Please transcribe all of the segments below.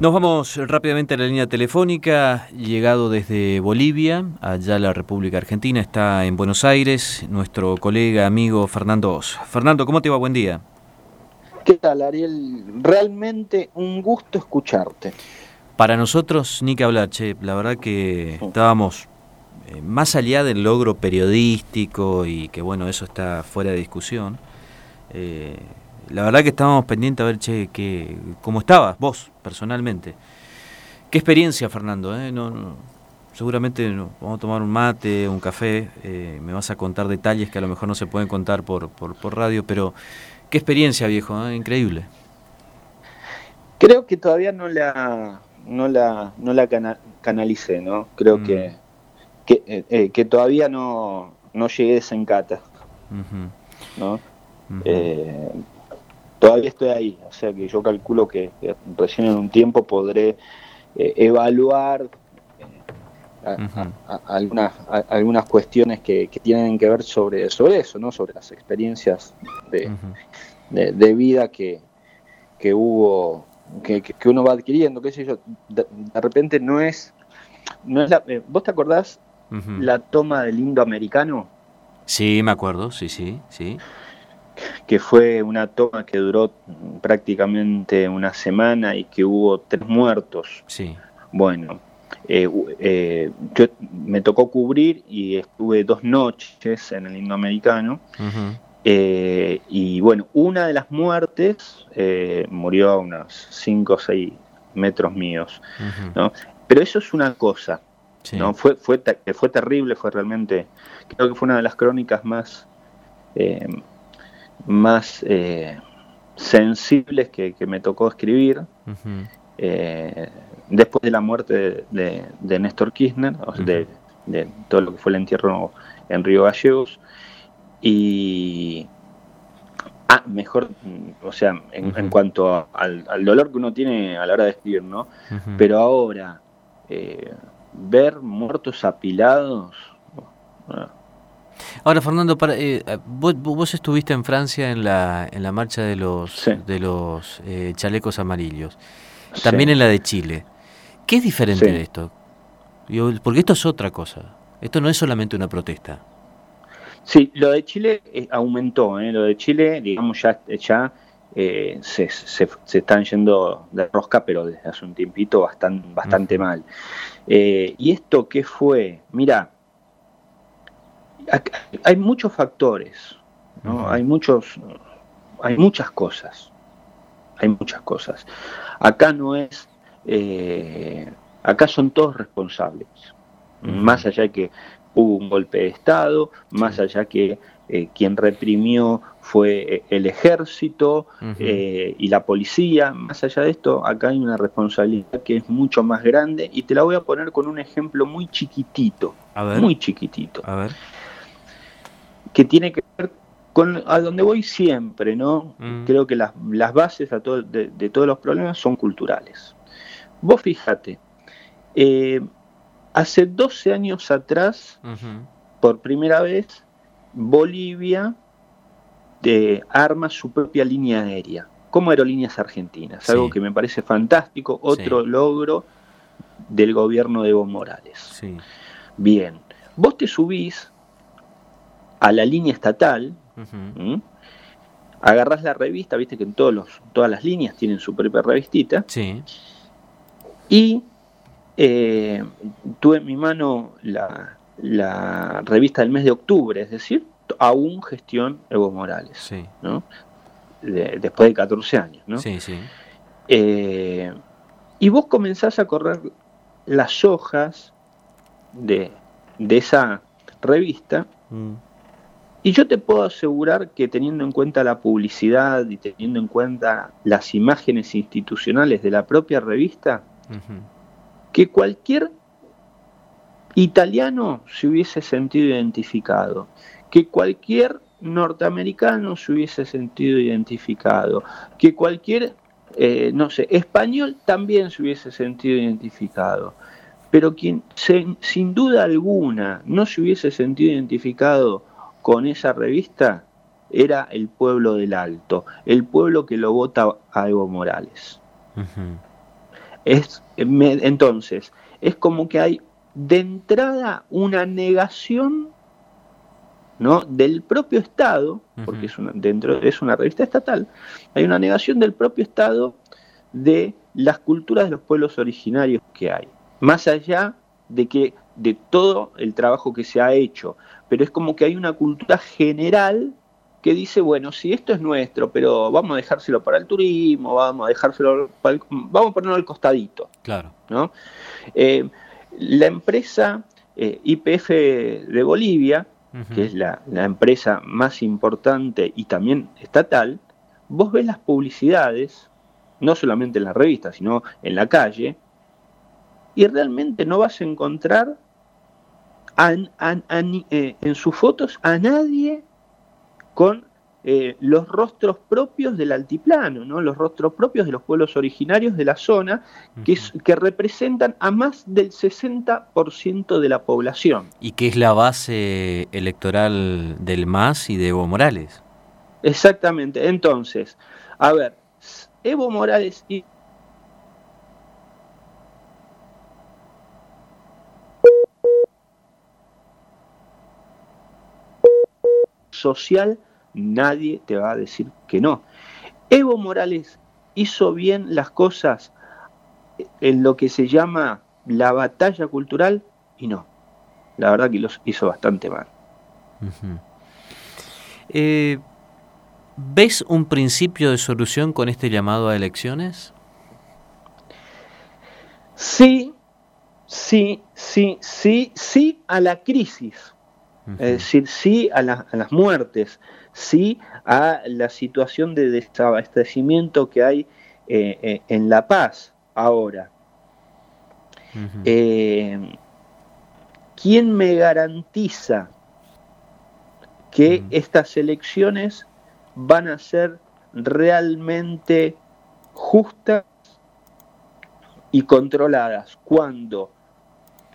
Nos vamos rápidamente a la línea telefónica, llegado desde Bolivia, allá la República Argentina, está en Buenos Aires, nuestro colega, amigo Fernando Oz. Fernando, ¿cómo te va? Buen día. ¿Qué tal, Ariel? Realmente un gusto escucharte. Para nosotros, ni que hablar, che, la verdad que estábamos eh, más allá del logro periodístico y que bueno, eso está fuera de discusión. Eh, la verdad que estábamos pendientes a ver, che, que, cómo estabas vos personalmente. ¿Qué experiencia, Fernando? Eh? No, seguramente vamos a tomar un mate, un café, eh, me vas a contar detalles que a lo mejor no se pueden contar por, por, radio, pero qué experiencia, viejo, ¿eh? increíble. Creo que todavía no la, no la, no la canalicé, ¿no? Creo mm. que, que, que, todavía no, no llegué a desencata, ¿no? Todavía estoy ahí, o sea que yo calculo que, recién en un tiempo podré eh, evaluar eh, algunas, algunas cuestiones que, tienen que ver sobre, sobre eso, ¿no? sobre las experiencias de, de, vida que, que hubo, que, que, uno va adquiriendo, qué sé yo, de, repente no es, no es la, eh, ¿vos te acordás la toma del indoamericano? Sí, me acuerdo, sí, sí, sí que fue una toma que duró prácticamente una semana y que hubo tres muertos. Sí. Bueno, eh, eh, yo me tocó cubrir y estuve dos noches en el indoamericano. Eh, y bueno, una de las muertes murió a unos 5 o 6 metros míos. ¿no? Pero eso es una cosa. ¿no? Fue, fue, fue terrible, fue realmente, creo que fue una de las crónicas más más eh, sensibles que, me tocó escribir. Eh, después de la muerte de, Néstor Kirchner, de, todo lo que fue el entierro en Río Gallegos, y ah, mejor, o sea, en, cuanto al, dolor que uno tiene a la hora de escribir, ¿no? Pero ahora, eh, ver muertos apilados, Ahora, Fernando, para, eh, vos, estuviste en Francia en la, en la marcha de los, de los eh, chalecos amarillos, también en la de Chile. ¿Qué es diferente de esto? porque esto es otra cosa. Esto no es solamente una protesta. Sí, lo de Chile eh, aumentó. Lo de Chile, digamos, ya, ya se, se, se, están yendo de rosca, pero desde hace un tiempito bastante, bastante mal. ¿Y esto qué fue? Mira, hay muchos factores, ¿no? hay muchos, hay muchas cosas, hay muchas cosas. Acá no es, eh, acá son todos responsables, más allá que hubo un golpe de Estado, más allá que eh, quien reprimió fue eh, el ejército y la policía. Más allá de esto, acá hay una responsabilidad que es mucho más grande y te la voy a poner con un ejemplo muy chiquitito, muy chiquitito. A ver que tiene que ver con a donde voy siempre, ¿no? Mm. Creo que las, bases a todo, de, todos los problemas son culturales. Vos fíjate, eh, hace 12 años atrás, por primera vez, Bolivia eh, arma su propia línea aérea, como Aerolíneas Argentinas, algo que me parece fantástico, otro logro del gobierno de Evo Morales. Bien, vos te subís a la línea estatal, agarras la revista, viste que en todos los, todas las líneas tienen su propia revistita, sí. y eh, tuve en mi mano la, revista del mes de octubre, es decir, aún gestión Evo Morales, ¿no? después de 14 años. ¿no? Sí, sí. Eh, y vos comenzás a correr las hojas de, esa revista mm. Y yo te puedo asegurar que teniendo en cuenta la publicidad y teniendo en cuenta las imágenes institucionales de la propia revista, que cualquier italiano se hubiese sentido identificado, que cualquier norteamericano se hubiese sentido identificado, que cualquier, eh, no sé, español también se hubiese sentido identificado. Pero quien sin duda alguna no se hubiese sentido identificado con esa revista era el pueblo del Alto, el pueblo que lo vota a Evo Morales. Es, entonces, es como que hay de entrada una negación ¿no? del propio Estado, porque es una, dentro es una revista estatal, hay una negación del propio Estado de las culturas de los pueblos originarios que hay, más allá de que de todo el trabajo que se ha hecho, pero es como que hay una cultura general que dice, bueno, si esto es nuestro, pero vamos a dejárselo para el turismo, vamos a dejárselo, vamos a ponerlo al costadito. Claro. ¿no? Eh, la empresa eh, IPF de Bolivia, que es la, empresa más importante y también estatal, vos ves las publicidades, no solamente en la revista, sino en la calle, y realmente no vas a encontrar eh, en sus fotos a nadie con eh, los rostros propios del altiplano, ¿no? los rostros propios de los pueblos originarios de la zona, que, que representan a más del 60% de la población. ¿Y qué es la base electoral del MAS y de Evo Morales? Exactamente, entonces, a ver, Evo Morales y social nadie te va a decir que no. Evo Morales hizo bien las cosas en lo que se llama la batalla cultural y no. La verdad que los hizo bastante mal. Eh, ¿Ves un principio de solución con este llamado a elecciones? Sí, sí, sí, sí, sí a la crisis. Es decir, sí a, a las muertes, sí a la situación de desabastecimiento que hay eh, eh, en La Paz ahora. Eh, ¿Quién me garantiza que estas elecciones van a ser realmente justas y controladas cuando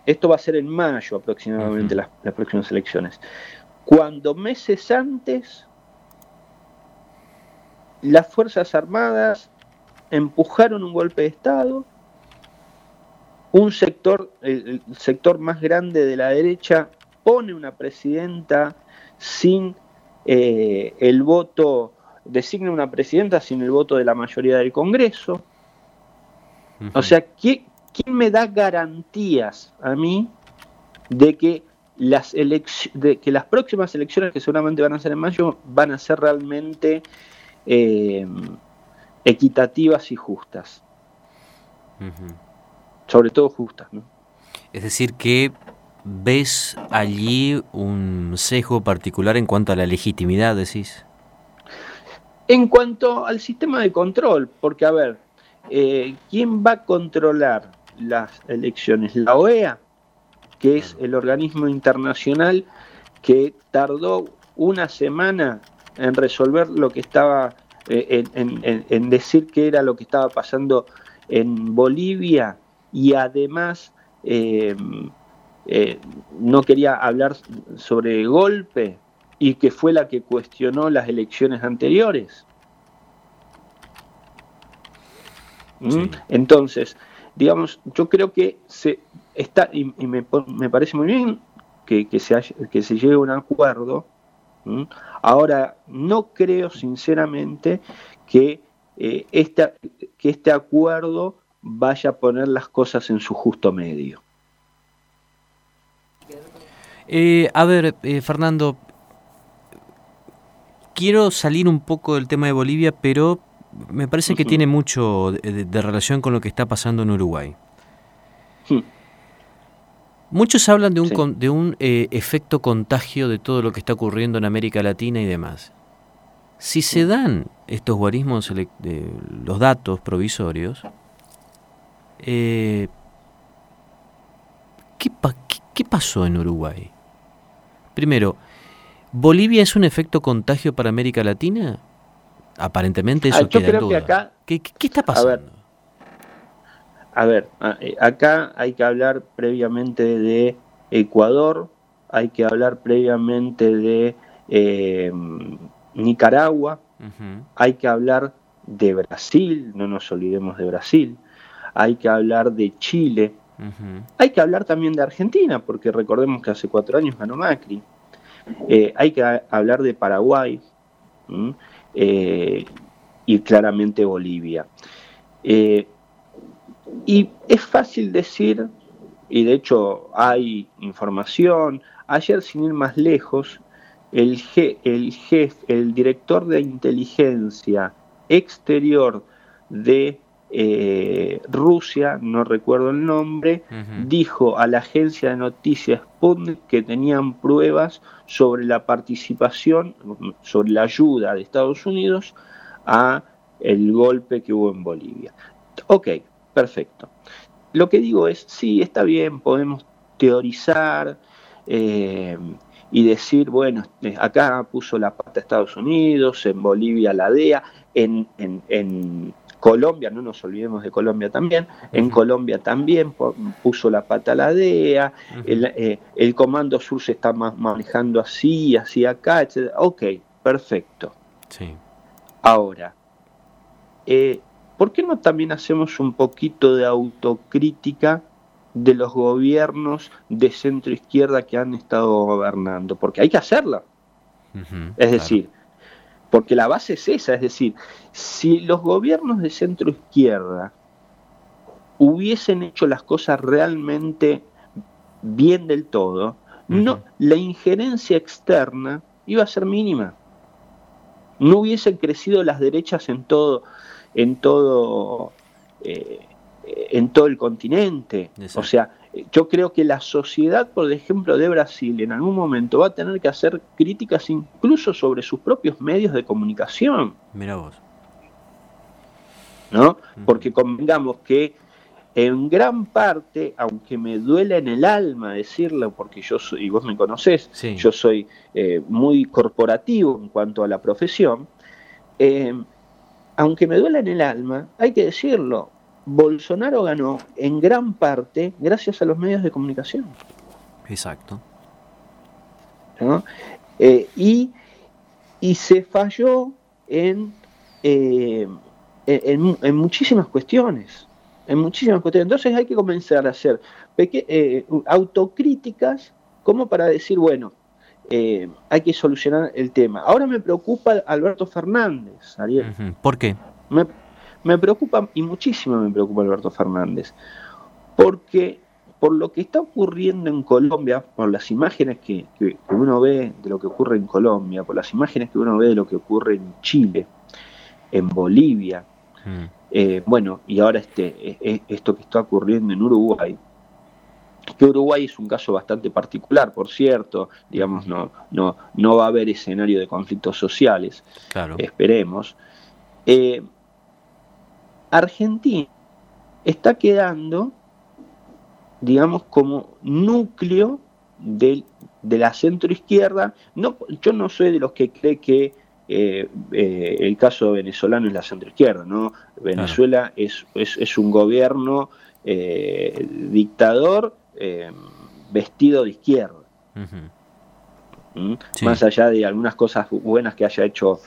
esto va a ser en mayo aproximadamente las, próximas elecciones. Cuando meses antes las Fuerzas Armadas empujaron un golpe de Estado, un sector, el, sector más grande de la derecha pone una presidenta sin eh, el voto, designa una presidenta sin el voto de la mayoría del Congreso. O sea, ¿quién me da garantías a mí de que las de que las próximas elecciones que seguramente van a ser en mayo van a ser realmente eh, equitativas y justas. Sobre todo justas. ¿no? Es decir, que ves allí un sesgo particular en cuanto a la legitimidad, decís. En cuanto al sistema de control, porque a ver, eh, ¿quién va a controlar las elecciones? ¿La OEA? que es el organismo internacional que tardó una semana en resolver lo que estaba, eh, en, decir qué era lo que estaba pasando en Bolivia y además eh, eh, no quería hablar sobre golpe y que fue la que cuestionó las elecciones anteriores. ¿Mm? Entonces, digamos, yo creo que se está, y, me, parece muy bien que, se que se llegue a un acuerdo. Ahora, no creo sinceramente que, eh, que este acuerdo vaya a poner las cosas en su justo medio. Eh, a ver, eh, Fernando, quiero salir un poco del tema de Bolivia, pero me parece que tiene mucho de, relación con lo que está pasando en Uruguay. Muchos hablan de un, de un eh, efecto contagio de todo lo que está ocurriendo en América Latina y demás. Si se dan estos guarismos, de los datos provisorios, eh, ¿qué, ¿qué, pasó en Uruguay? Primero, ¿Bolivia es un efecto contagio para América Latina? Aparentemente eso ah, queda en duda. ¿Qué, está pasando? A ver, eh, acá hay que hablar previamente de Ecuador, hay que hablar previamente de eh, Nicaragua, hay que hablar de Brasil, no nos olvidemos de Brasil, hay que hablar de Chile, hay que hablar también de Argentina, porque recordemos que hace cuatro años ganó Macri, eh, hay que hablar de Paraguay eh, y claramente Bolivia. Eh, y es fácil decir, y de hecho hay información, ayer sin ir más lejos, el, el jefe, el director de inteligencia exterior de eh, Rusia, no recuerdo el nombre, dijo a la agencia de noticias Sputnik que tenían pruebas sobre la participación, sobre la ayuda de Estados Unidos a el golpe que hubo en Bolivia. Ok, perfecto. Lo que digo es, sí, está bien, podemos teorizar eh, y decir, bueno, este, acá puso la pata Estados Unidos, en Bolivia la DEA, en, en, Colombia, no nos olvidemos de Colombia también, en Colombia también puso la pata la DEA, eh, el, Comando Sur se está manejando así, así acá, etc. Ok, perfecto. Sí. Ahora, eh, ¿por qué no también hacemos un poquito de autocrítica de los gobiernos de centro izquierda que han estado gobernando? Porque hay que hacerla. es decir, porque la base es esa, es decir, si los gobiernos de centro izquierda hubiesen hecho las cosas realmente bien del todo, no, la injerencia externa iba a ser mínima. No hubiesen crecido las derechas en todo, en todo, eh, en todo el continente. O sea, yo creo que la sociedad, por ejemplo, de Brasil en algún momento va a tener que hacer críticas incluso sobre sus propios medios de comunicación. Mira vos. ¿No? Porque convengamos que en gran parte, aunque me duele en el alma decirlo, porque yo soy, y vos me conocés, yo soy eh, muy corporativo en cuanto a la profesión, eh, aunque me duele en el alma, hay que decirlo, Bolsonaro ganó en gran parte gracias a los medios de comunicación. Exacto. Eh, y, se falló en, eh, en, muchísimas cuestiones. En muchísimas cuestiones. Entonces hay que comenzar a hacer eh, autocríticas como para decir, bueno, hay que solucionar el tema. Ahora me preocupa Alberto Fernández, Ariel. ¿Por qué? Me preocupa, y muchísimo me preocupa Alberto Fernández, porque por lo que está ocurriendo en Colombia, por las imágenes que, uno ve de lo que ocurre en Colombia, por las imágenes que uno ve de lo que ocurre en Chile, en Bolivia, mm. eh, bueno, y ahora este, e, e, esto que está ocurriendo en Uruguay, que Uruguay es un caso bastante particular, por cierto, digamos, no, no, no va a haber escenario de conflictos sociales, claro. esperemos. Eh, Argentina está quedando, digamos, como núcleo de la centroizquierda. No, yo no soy de los que cree que eh, eh, el caso venezolano es la centroizquierda, ¿no? Venezuela es, es, un gobierno eh, dictador vestido de izquierda. ¿Mm? Más allá de algunas cosas buenas que haya hecho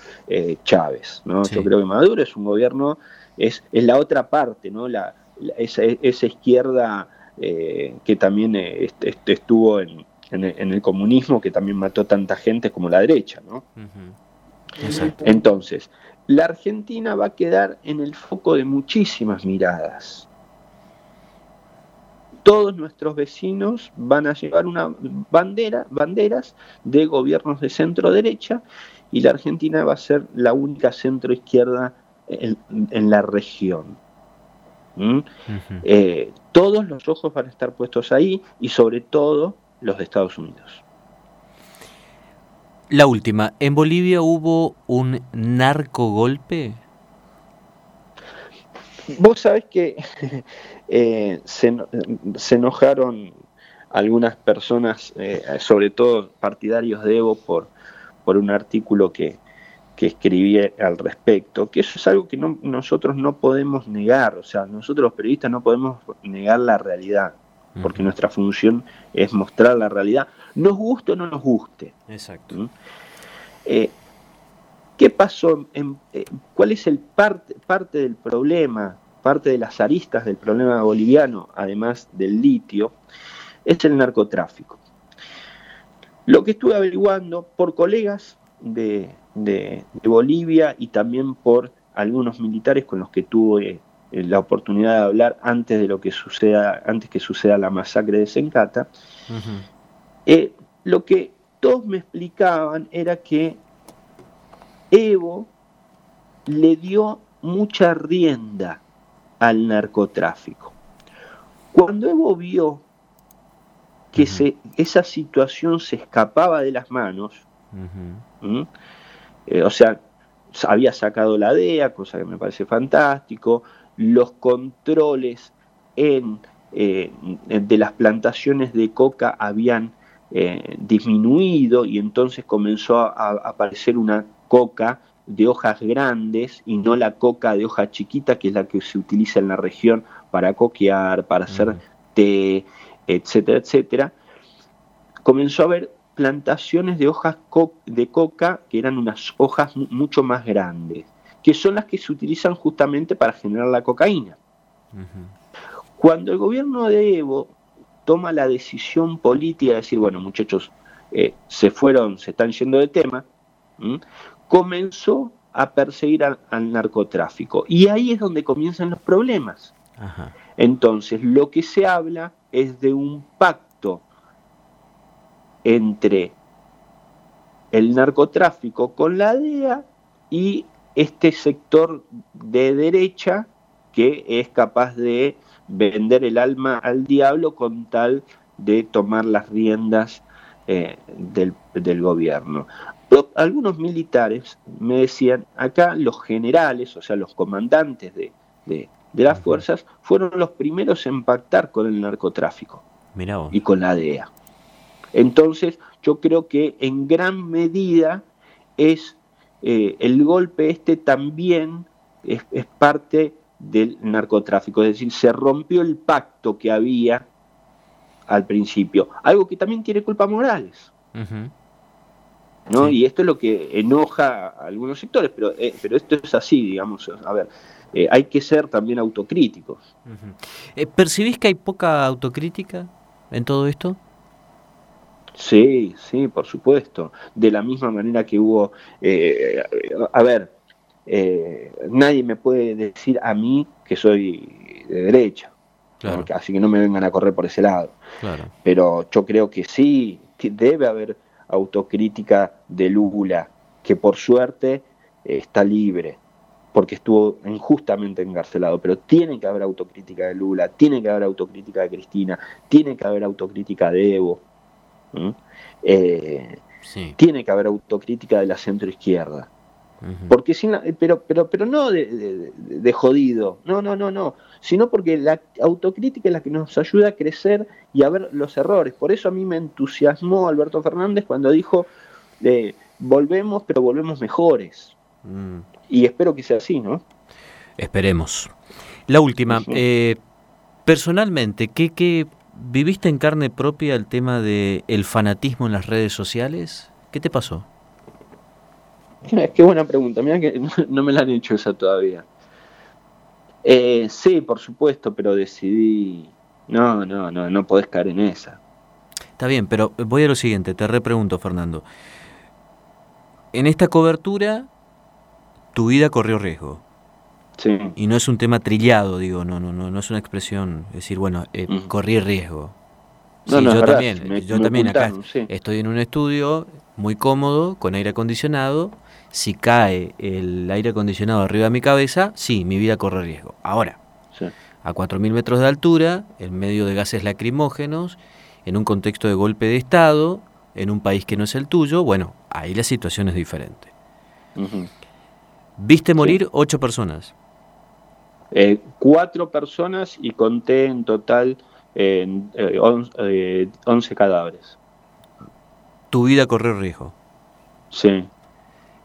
Chávez, ¿no? Yo creo que Maduro es un gobierno es, la otra parte, ¿no? La, esa, izquierda eh, que también eh, estuvo en, el, comunismo, que también mató tanta gente como la derecha, ¿no? Entonces, la Argentina va a quedar en el foco de muchísimas miradas. Todos nuestros vecinos van a llevar una bandera, banderas de gobiernos de centro derecha y la Argentina va a ser la única centro izquierda en, la región. ¿Mm? Eh, todos los ojos van a estar puestos ahí y sobre todo los de Estados Unidos. La última, ¿en Bolivia hubo un narco golpe? Vos sabés que eh, se, enojaron algunas personas, eh, sobre todo partidarios de Evo, por, por un artículo que, que escribí al respecto, que eso es algo que nosotros no podemos negar, o sea, nosotros los periodistas no podemos negar la realidad, porque nuestra función es mostrar la realidad, nos guste o no nos guste. Exacto. ¿Mm? Eh, ¿Qué pasó? En, eh, ¿Cuál es el parte, parte del problema parte de las aristas del problema boliviano, además del litio, es el narcotráfico. Lo que estuve averiguando por colegas de, Bolivia y también por algunos militares con los que tuve eh, la oportunidad de hablar antes de lo que suceda, antes que suceda la masacre de Sencata, eh, lo que todos me explicaban era que Evo le dio mucha rienda al narcotráfico. Cuando Evo vio que se, esa situación se escapaba de las manos, eh, o sea, había sacado la DEA, cosa que me parece fantástico, los controles en, eh, de las plantaciones de coca habían eh, disminuido y entonces comenzó a, aparecer una coca de hojas grandes y no la coca de hoja chiquita que es la que se utiliza en la región para coquear, para hacer té, etcétera, etcétera. Comenzó a haber plantaciones de hojas de coca que eran unas hojas mucho más grandes, que son las que se utilizan justamente para generar la cocaína. Cuando el gobierno de Evo toma la decisión política de decir, bueno muchachos, eh, se fueron, se están yendo de tema, comenzó a perseguir al, narcotráfico. Y ahí es donde comienzan los problemas. Entonces, lo que se habla es de un pacto entre el narcotráfico con la DEA y este sector de derecha que es capaz de vender el alma al diablo con tal de tomar las riendas eh, del, gobierno. algunos militares me decían, acá los generales, o sea, los comandantes de, las fuerzas, fueron los primeros en pactar con el narcotráfico y con la DEA. Entonces, yo creo que en gran medida es eh, el golpe este también es, es parte del narcotráfico, es decir, se rompió el pacto que había al principio, algo que también tiene culpa Morales. ¿no? Y esto es lo que enoja a algunos sectores, pero, eh, pero esto es así, digamos, a ver, eh, hay que ser también autocríticos. Eh, ¿Percibís que hay poca autocrítica en todo esto? Sí, sí, por supuesto. De la misma manera que hubo, a ver, nadie me puede decir a mí que soy de derecha. Así que no me vengan a correr por ese lado. Pero yo creo que sí, debe haber autocrítica de Lula, que por suerte está libre, porque estuvo injustamente encarcelado, pero tiene que haber autocrítica de Lula, tiene que haber autocrítica de Cristina, tiene que haber autocrítica de Evo, eh, tiene que haber autocrítica de la centroizquierda. Porque sin pero, pero, pero no de, jodido, no, no, no, no, sino porque la autocrítica es la que nos ayuda a crecer y a ver los errores. Por eso a mí me entusiasmó Alberto Fernández cuando dijo, eh, volvemos, pero volvemos mejores. Mm. Y espero que sea así, ¿no? Esperemos. La última, eh, personalmente, ¿qué, ¿qué, viviste en carne propia el tema del el fanatismo en las redes sociales? ¿Qué te pasó? Qué buena pregunta, mira que no me la han hecho esa todavía. Eh, sí, por supuesto, pero decidí, no, no, no, no podés caer en esa. Está bien, pero voy a lo siguiente, te repregunto, Fernando. En esta cobertura, tu vida corrió riesgo. Sí. Y no es un tema trillado, digo, no, no, no, no es una expresión, decir, bueno, eh, corrí riesgo. Sí, yo también, yo también acá estoy en un estudio muy cómodo, con aire acondicionado, si cae el aire acondicionado arriba de mi cabeza, sí, mi vida corre riesgo. Ahora, a 4.000 metros de altura, en medio de gases lacrimógenos, en un contexto de golpe de Estado, en un país que no es el tuyo, bueno, ahí la situación es diferente. Viste morir ocho personas. Eh, cuatro personas y conté en total eh, eh, 11 cadáveres. Tu vida corrió riesgo. Sí.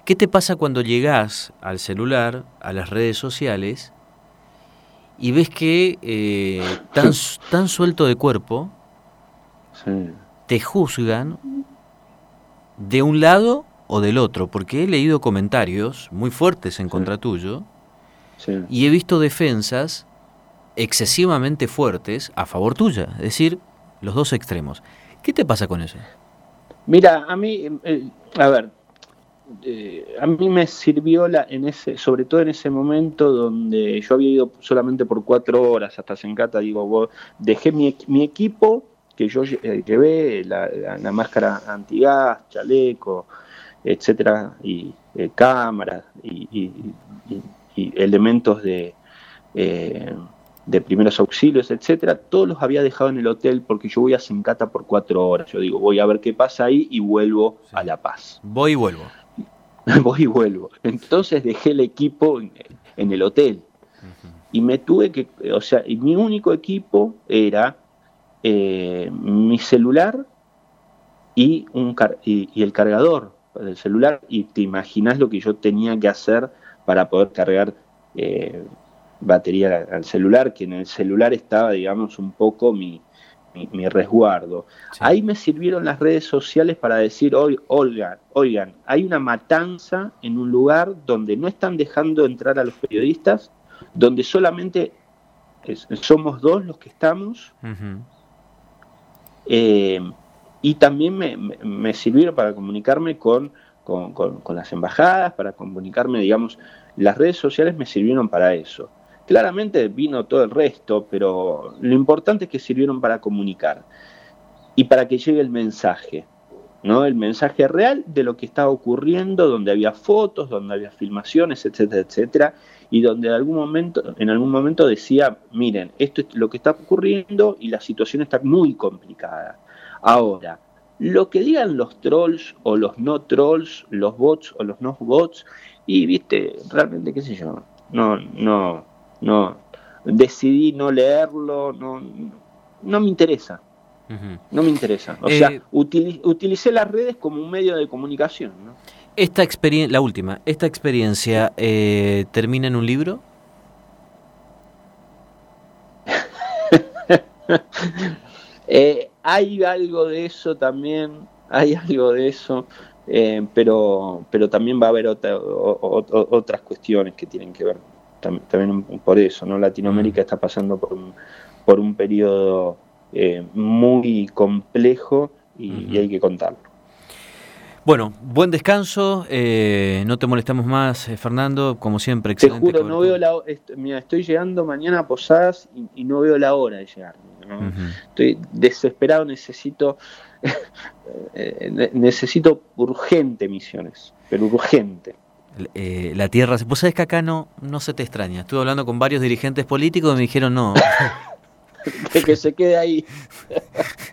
¿Qué te pasa cuando llegas al celular, a las redes sociales, y ves que eh, tan, tan suelto de cuerpo, te juzgan de un lado o del otro? Porque he leído comentarios muy fuertes en contra tuyo y he visto defensas excesivamente fuertes a favor tuya, es decir, los dos extremos. ¿Qué te pasa con eso? Mira, a mí, eh, a ver, eh, a mí me sirvió la, en ese, sobre todo en ese momento donde yo había ido solamente por cuatro horas hasta Sencata, digo, dejé mi, mi equipo que yo eh, llevé, la, la, máscara antigas, chaleco, etcétera, y cámaras y, elementos de, de primeros auxilios, etcétera, todos los había dejado en el hotel porque yo voy a Sencata por cuatro horas. Yo digo, voy a ver qué pasa ahí y vuelvo a La Paz. Voy y vuelvo. voy y vuelvo. Entonces dejé el equipo en, el hotel. Y me tuve que, o sea, y mi único equipo era eh, mi celular y, un y, el cargador del celular. Y te imaginas lo que yo tenía que hacer para poder cargar eh, batería al celular, que en el celular estaba, digamos, un poco mi, mi, resguardo. Ahí me sirvieron las redes sociales para decir, oigan, oigan, hay una matanza en un lugar donde no están dejando entrar a los periodistas, donde solamente somos dos los que estamos. Eh, y también me, me, sirvieron para comunicarme con, con, con las embajadas, para comunicarme, digamos, las redes sociales me sirvieron para eso. Claramente vino todo el resto, pero lo importante es que sirvieron para comunicar y para que llegue el mensaje, ¿no? El mensaje real de lo que estaba ocurriendo, donde había fotos, donde había filmaciones, etcétera, etcétera, y donde en algún momento, en algún momento decía, miren, esto es lo que está ocurriendo y la situación está muy complicada. Ahora, lo que digan los trolls o los no trolls, los bots o los no bots, y viste, realmente, qué sé yo, no, no, no decidí no leerlo, no, no me interesa. No me interesa. O sea, eh, utilicé las redes como un medio de comunicación. Esta experiencia, la última, ¿esta experiencia eh, termina en un libro? Eh, hay algo de eso también, hay algo de eso, pero, pero también va a haber otras cuestiones que tienen que ver también por eso, ¿no? Latinoamérica mm. está pasando por un, por un periodo eh, muy complejo y, hay que contarlo. Bueno, buen descanso, eh, no te molestamos más, eh, Fernando, como siempre, excelente. Te juro, no veo la mira, estoy llegando mañana a Posadas y, no veo la hora de llegar. Estoy desesperado, necesito, necesito urgente misiones, pero urgente. Eh, la tierra. Vos sabés que acá no, no se te extraña. Estuve hablando con varios dirigentes políticos y me dijeron no. que, se quede ahí.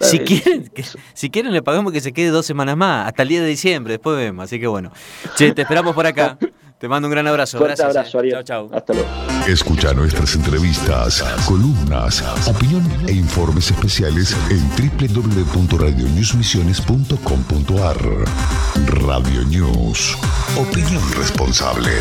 si quieren, si quieren le pagamos que se quede dos semanas más, hasta el día de diciembre, después vemos. Así que bueno. Che, te esperamos por acá. Te mando un gran abrazo. Gracias. abrazo, eh. Chao, chao. Hasta luego. Escucha nuestras entrevistas, columnas, opinión e informes especiales en www.radionewsmisiones.com.ar. Radio News. Opinión responsable.